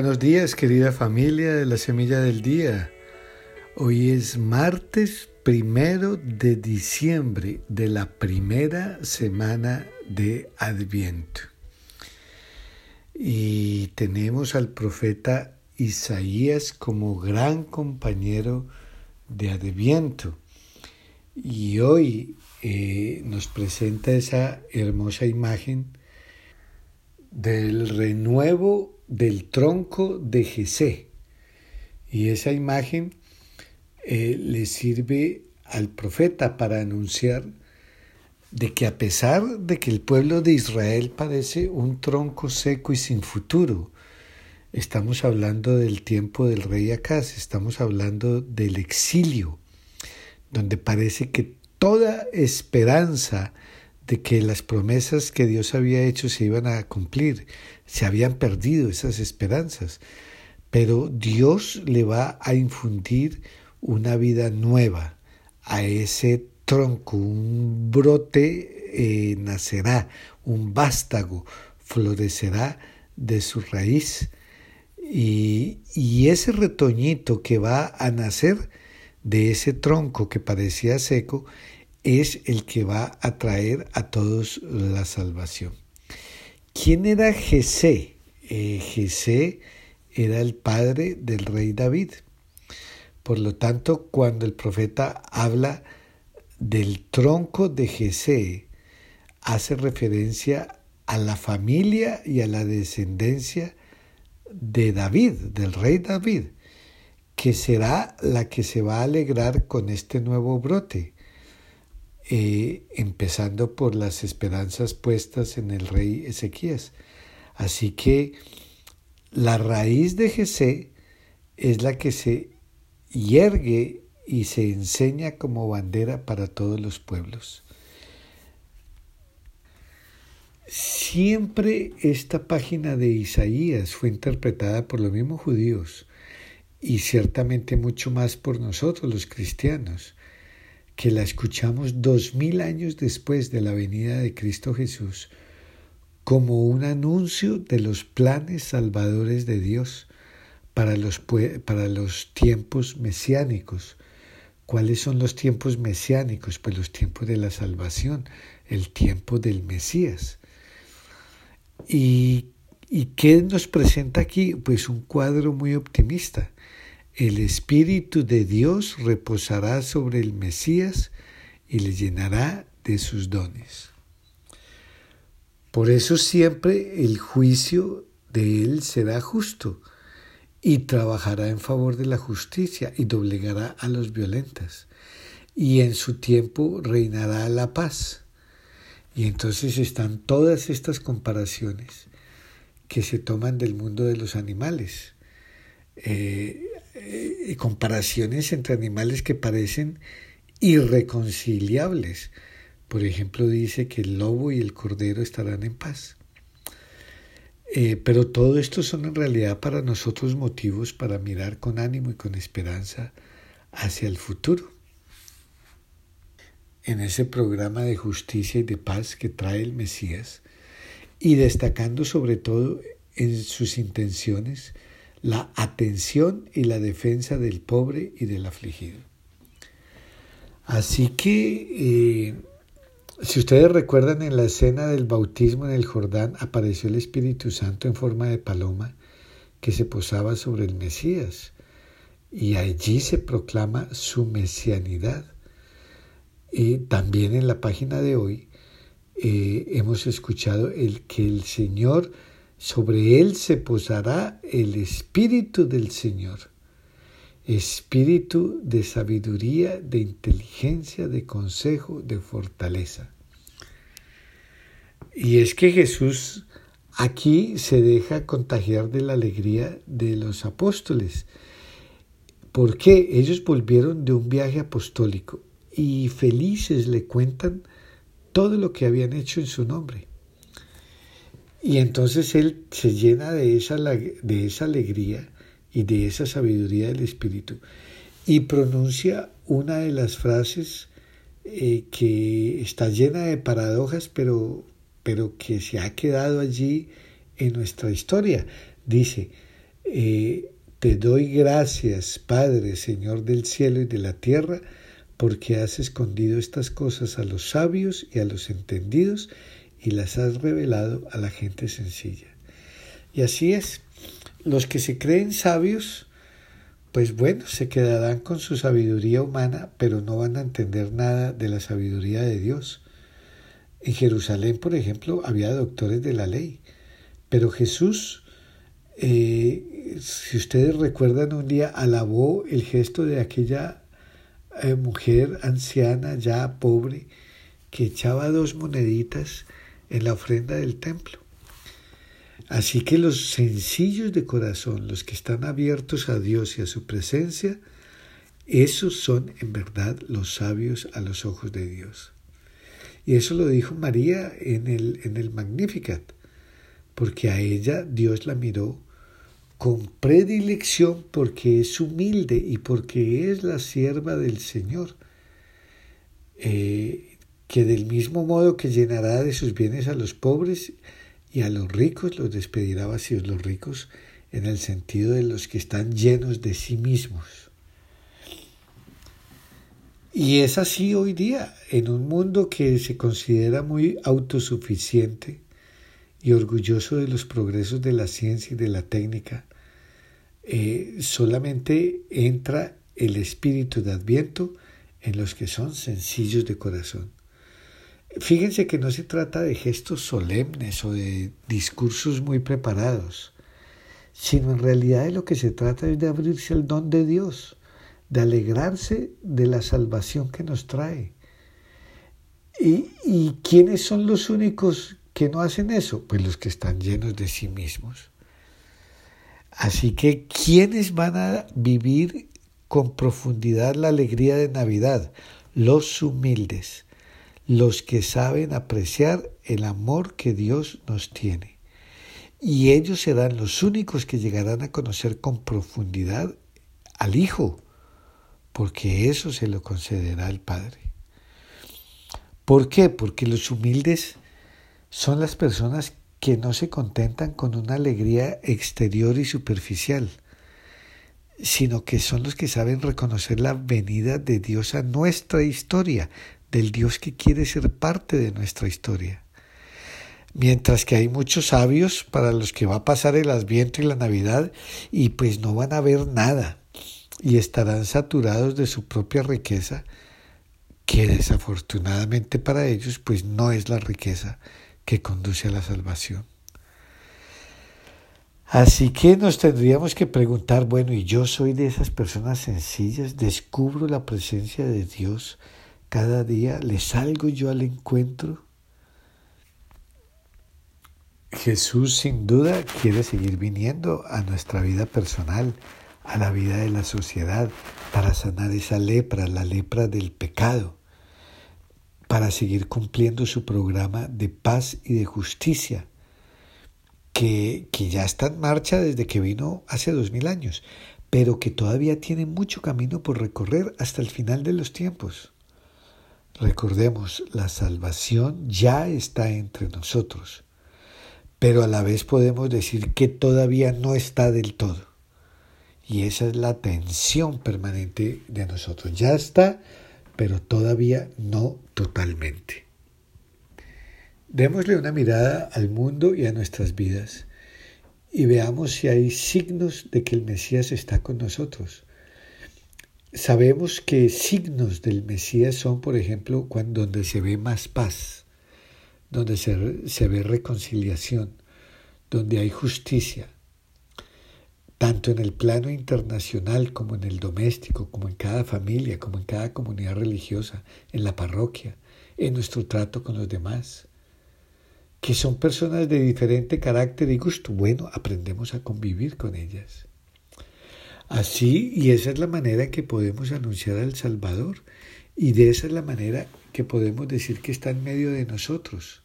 Buenos días querida familia de la Semilla del Día. Hoy es martes primero de diciembre de la primera semana de Adviento. Y tenemos al profeta Isaías como gran compañero de Adviento. Y hoy eh, nos presenta esa hermosa imagen del renuevo del tronco de Jesé. Y esa imagen eh, le sirve al profeta para anunciar de que a pesar de que el pueblo de Israel parece un tronco seco y sin futuro, estamos hablando del tiempo del rey Acaz, estamos hablando del exilio, donde parece que toda esperanza de que las promesas que Dios había hecho se iban a cumplir, se habían perdido esas esperanzas, pero Dios le va a infundir una vida nueva. A ese tronco, un brote eh, nacerá, un vástago florecerá de su raíz. Y, y ese retoñito que va a nacer de ese tronco que parecía seco es el que va a traer a todos la salvación. ¿Quién era Jesé? Eh, era el padre del rey David. Por lo tanto, cuando el profeta habla del tronco de Jesé, hace referencia a la familia y a la descendencia de David, del rey David, que será la que se va a alegrar con este nuevo brote, eh, empezando por las esperanzas puestas en el rey Ezequías. Así que la raíz de Jesé es la que se yergue y se enseña como bandera para todos los pueblos. Siempre esta página de Isaías fue interpretada por los mismos judíos y ciertamente mucho más por nosotros los cristianos, que la escuchamos dos mil años después de la venida de Cristo Jesús como un anuncio de los planes salvadores de Dios para los, para los tiempos mesiánicos. ¿Cuáles son los tiempos mesiánicos? Pues los tiempos de la salvación, el tiempo del Mesías. ¿Y, ¿Y qué nos presenta aquí? Pues un cuadro muy optimista. El Espíritu de Dios reposará sobre el Mesías y le llenará de sus dones. Por eso siempre el juicio de Él será justo y trabajará en favor de la justicia y doblegará a los violentos. Y en su tiempo reinará la paz. Y entonces están todas estas comparaciones que se toman del mundo de los animales. Eh, eh, comparaciones entre animales que parecen irreconciliables. Por ejemplo, dice que el lobo y el cordero estarán en paz. Eh, pero todo esto son en realidad para nosotros motivos para mirar con ánimo y con esperanza hacia el futuro. En ese programa de justicia y de paz que trae el Mesías, y destacando sobre todo en sus intenciones la atención y la defensa del pobre y del afligido. Así que eh, si ustedes recuerdan en la escena del bautismo en el Jordán apareció el Espíritu Santo en forma de paloma que se posaba sobre el Mesías y allí se proclama su mesianidad. Y también en la página de hoy eh, hemos escuchado el que el Señor, sobre él se posará el Espíritu del Señor espíritu de sabiduría, de inteligencia, de consejo, de fortaleza. Y es que Jesús aquí se deja contagiar de la alegría de los apóstoles. porque Ellos volvieron de un viaje apostólico y felices le cuentan todo lo que habían hecho en su nombre. Y entonces Él se llena de esa, de esa alegría y de esa sabiduría del Espíritu y pronuncia una de las frases eh, que está llena de paradojas, pero, pero que se ha quedado allí en nuestra historia. Dice, eh, te doy gracias, Padre, Señor del cielo y de la tierra, porque has escondido estas cosas a los sabios y a los entendidos y las has revelado a la gente sencilla. Y así es, los que se creen sabios, pues bueno, se quedarán con su sabiduría humana, pero no van a entender nada de la sabiduría de Dios. En Jerusalén, por ejemplo, había doctores de la ley, pero Jesús eh, si ustedes recuerdan, un día alabó el gesto de aquella eh, mujer anciana, ya pobre, que echaba dos moneditas en la ofrenda del templo. Así que los sencillos de corazón, los que están abiertos a Dios y a su presencia, esos son en verdad los sabios a los ojos de Dios. Y eso lo dijo María en el, en el Magnificat, porque a ella Dios la miró con predilección porque es humilde y porque es la sierva del Señor, eh, que del mismo modo que llenará de sus bienes a los pobres y a los ricos, los despedirá vacíos los ricos en el sentido de los que están llenos de sí mismos. Y es así hoy día, en un mundo que se considera muy autosuficiente y orgulloso de los progresos de la ciencia y de la técnica, eh, solamente entra el espíritu de Adviento en los que son sencillos de corazón. Fíjense que no se trata de gestos solemnes o de discursos muy preparados, sino en realidad de lo que se trata es de abrirse al don de Dios, de alegrarse de la salvación que nos trae. ¿Y, ¿Y quiénes son los únicos que no hacen eso? Pues los que están llenos de sí mismos. Así que, ¿quiénes van a vivir con profundidad la alegría de Navidad? Los humildes, los que saben apreciar el amor que Dios nos tiene. Y ellos serán los únicos que llegarán a conocer con profundidad al Hijo, porque eso se lo concederá el Padre. ¿Por qué? Porque los humildes son las personas que no se contentan con una alegría exterior y superficial, sino que son los que saben reconocer la venida de Dios a nuestra historia, del Dios que quiere ser parte de nuestra historia. Mientras que hay muchos sabios para los que va a pasar el Adviento y la Navidad y pues no van a ver nada y estarán saturados de su propia riqueza, que desafortunadamente para ellos pues no es la riqueza que conduce a la salvación. Así que nos tendríamos que preguntar, bueno, ¿y yo soy de esas personas sencillas? ¿Descubro la presencia de Dios cada día? ¿Le salgo yo al encuentro? Jesús sin duda quiere seguir viniendo a nuestra vida personal, a la vida de la sociedad, para sanar esa lepra, la lepra del pecado para seguir cumpliendo su programa de paz y de justicia, que, que ya está en marcha desde que vino hace dos mil años, pero que todavía tiene mucho camino por recorrer hasta el final de los tiempos. Recordemos, la salvación ya está entre nosotros, pero a la vez podemos decir que todavía no está del todo. Y esa es la tensión permanente de nosotros. Ya está, pero todavía no totalmente. Démosle una mirada al mundo y a nuestras vidas y veamos si hay signos de que el Mesías está con nosotros. Sabemos que signos del Mesías son, por ejemplo, cuando, donde se ve más paz, donde se, se ve reconciliación, donde hay justicia, tanto en el plano internacional como en el doméstico, como en cada familia, como en cada comunidad religiosa, en la parroquia, en nuestro trato con los demás, que son personas de diferente carácter y gusto. Bueno, aprendemos a convivir con ellas. Así, y esa es la manera que podemos anunciar al Salvador, y de esa es la manera que podemos decir que está en medio de nosotros.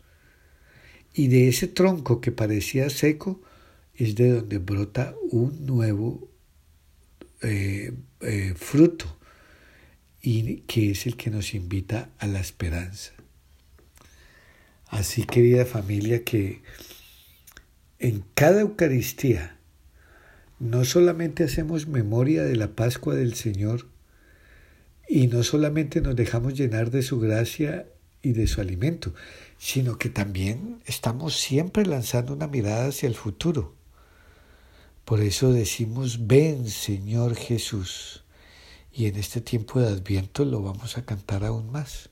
Y de ese tronco que parecía seco, es de donde brota un nuevo eh, eh, fruto y que es el que nos invita a la esperanza. Así, querida familia, que en cada Eucaristía no solamente hacemos memoria de la Pascua del Señor y no solamente nos dejamos llenar de su gracia y de su alimento, sino que también estamos siempre lanzando una mirada hacia el futuro. Por eso decimos, ven Señor Jesús. Y en este tiempo de adviento lo vamos a cantar aún más.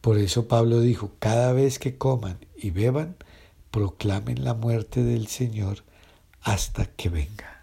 Por eso Pablo dijo, cada vez que coman y beban, proclamen la muerte del Señor hasta que venga.